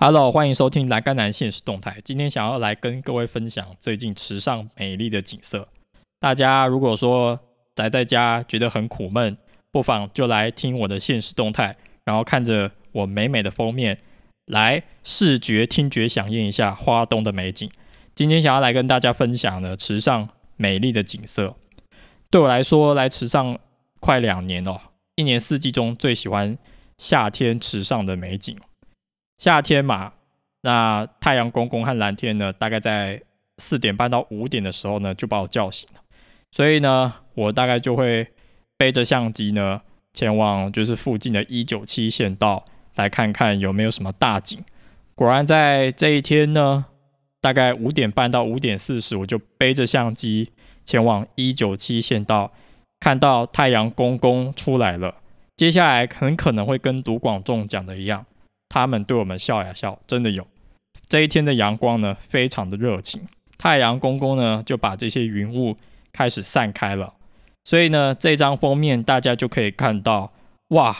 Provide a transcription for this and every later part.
Hello，欢迎收听栏杆男现实动态。今天想要来跟各位分享最近池上美丽的景色。大家如果说宅在家觉得很苦闷，不妨就来听我的现实动态，然后看着我美美的封面，来视觉、听觉响应一下花东的美景。今天想要来跟大家分享的池上美丽的景色。对我来说，来池上快两年了，一年四季中最喜欢夏天池上的美景。夏天嘛，那太阳公公和蓝天呢，大概在四点半到五点的时候呢，就把我叫醒了。所以呢，我大概就会背着相机呢，前往就是附近的一九七县道，来看看有没有什么大景。果然在这一天呢，大概五点半到五点四十，我就背着相机前往一九七县道，看到太阳公公出来了。接下来很可能会跟卢广仲讲的一样。他们对我们笑呀笑，真的有。这一天的阳光呢，非常的热情。太阳公公呢，就把这些云雾开始散开了。所以呢，这张封面大家就可以看到，哇，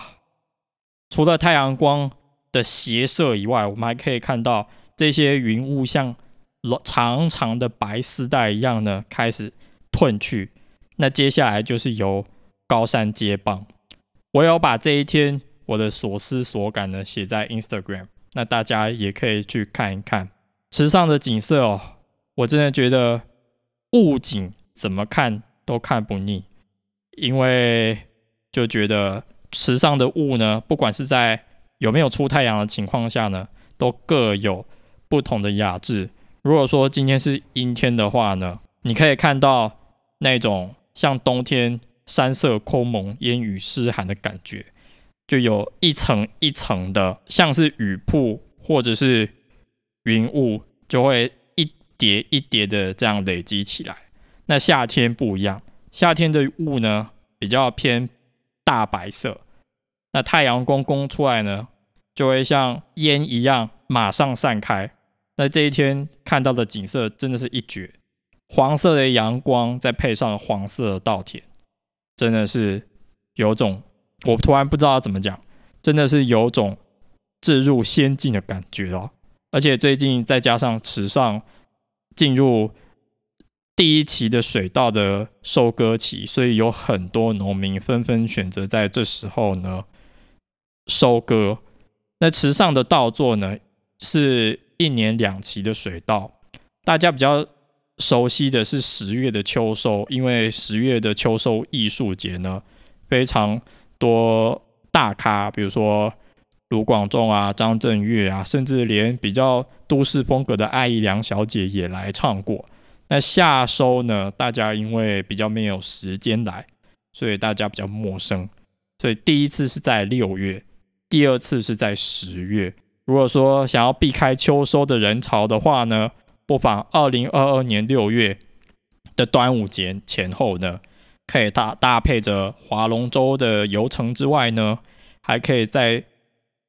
除了太阳光的斜射以外，我们还可以看到这些云雾像长长的白丝带一样呢，开始褪去。那接下来就是由高山接棒。我有把这一天。我的所思所感呢，写在 Instagram，那大家也可以去看一看池上的景色哦。我真的觉得雾景怎么看都看不腻，因为就觉得池上的雾呢，不管是在有没有出太阳的情况下呢，都各有不同的雅致。如果说今天是阴天的话呢，你可以看到那种像冬天山色空蒙、烟雨湿寒的感觉。就有一层一层的，像是雨瀑或者是云雾，就会一叠一叠的这样累积起来。那夏天不一样，夏天的雾呢比较偏大白色，那太阳公公出来呢，就会像烟一样马上散开。那这一天看到的景色真的是一绝，黄色的阳光再配上黄色的稻田，真的是有种。我突然不知道怎么讲，真的是有种置入仙境的感觉哦。而且最近再加上池上进入第一期的水稻的收割期，所以有很多农民纷纷选择在这时候呢收割。那池上的稻作呢是一年两期的水稻，大家比较熟悉的是十月的秋收，因为十月的秋收艺术节呢非常。多大咖，比如说卢广仲啊、张震岳啊，甚至连比较都市风格的艾怡良小姐也来唱过。那夏收呢，大家因为比较没有时间来，所以大家比较陌生。所以第一次是在六月，第二次是在十月。如果说想要避开秋收的人潮的话呢，不妨二零二二年六月的端午节前后呢。可以搭搭配着划龙舟的游程之外呢，还可以在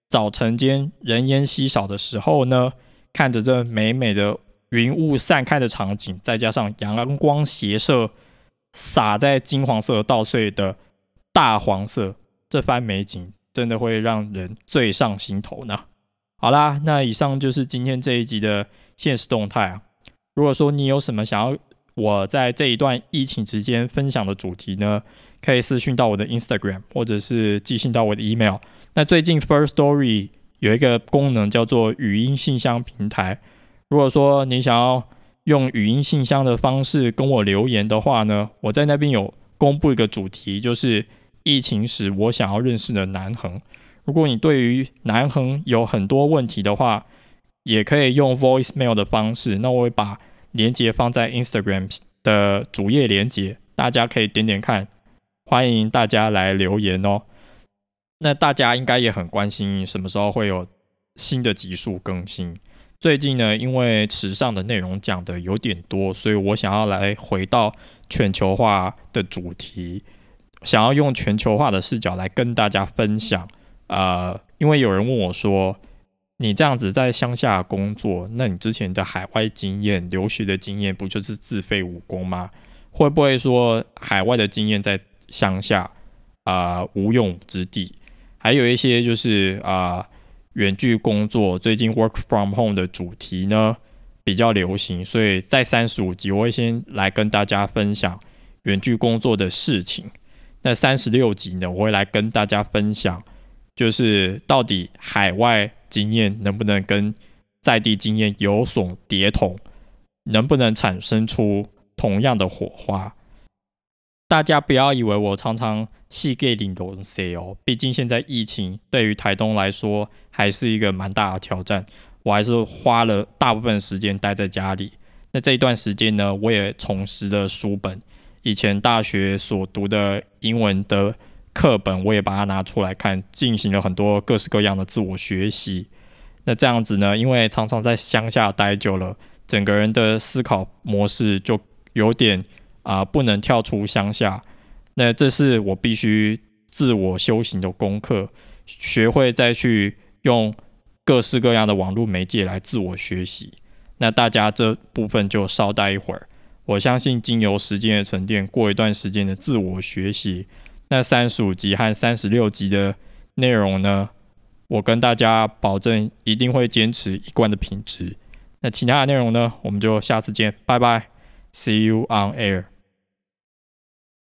早晨间人烟稀少的时候呢，看着这美美的云雾散开的场景，再加上阳光斜射洒在金黄色稻穗的大黄色，这番美景真的会让人醉上心头呢。好啦，那以上就是今天这一集的现实动态啊。如果说你有什么想要，我在这一段疫情之间分享的主题呢，可以私讯到我的 Instagram，或者是寄信到我的 email。那最近 First Story 有一个功能叫做语音信箱平台，如果说你想要用语音信箱的方式跟我留言的话呢，我在那边有公布一个主题，就是疫情时我想要认识的南恒。如果你对于南恒有很多问题的话，也可以用 voicemail 的方式，那我会把。连接放在 Instagram 的主页连接，大家可以点点看。欢迎大家来留言哦。那大家应该也很关心什么时候会有新的集数更新。最近呢，因为时尚的内容讲的有点多，所以我想要来回到全球化的主题，想要用全球化的视角来跟大家分享。呃，因为有人问我说。你这样子在乡下工作，那你之前的海外经验、留学的经验，不就是自废武功吗？会不会说海外的经验在乡下啊无用之地？还有一些就是啊远距工作，最近 work from home 的主题呢比较流行，所以在三十五集我会先来跟大家分享远距工作的事情。那三十六集呢，我会来跟大家分享，就是到底海外经验能不能跟在地经验有所叠同，能不能产生出同样的火花？大家不要以为我常常细给领东西哦，毕竟现在疫情对于台东来说还是一个蛮大的挑战，我还是花了大部分时间待在家里。那这一段时间呢，我也重拾了书本。以前大学所读的英文的课本，我也把它拿出来看，进行了很多各式各样的自我学习。那这样子呢，因为常常在乡下待久了，整个人的思考模式就有点啊，不能跳出乡下。那这是我必须自我修行的功课，学会再去用各式各样的网络媒介来自我学习。那大家这部分就稍待一会儿。我相信经由时间的沉淀，过一段时间的自我学习，那三十五集和三十六集的内容呢，我跟大家保证一定会坚持一贯的品质。那其他的内容呢，我们就下次见，拜拜，See you on air。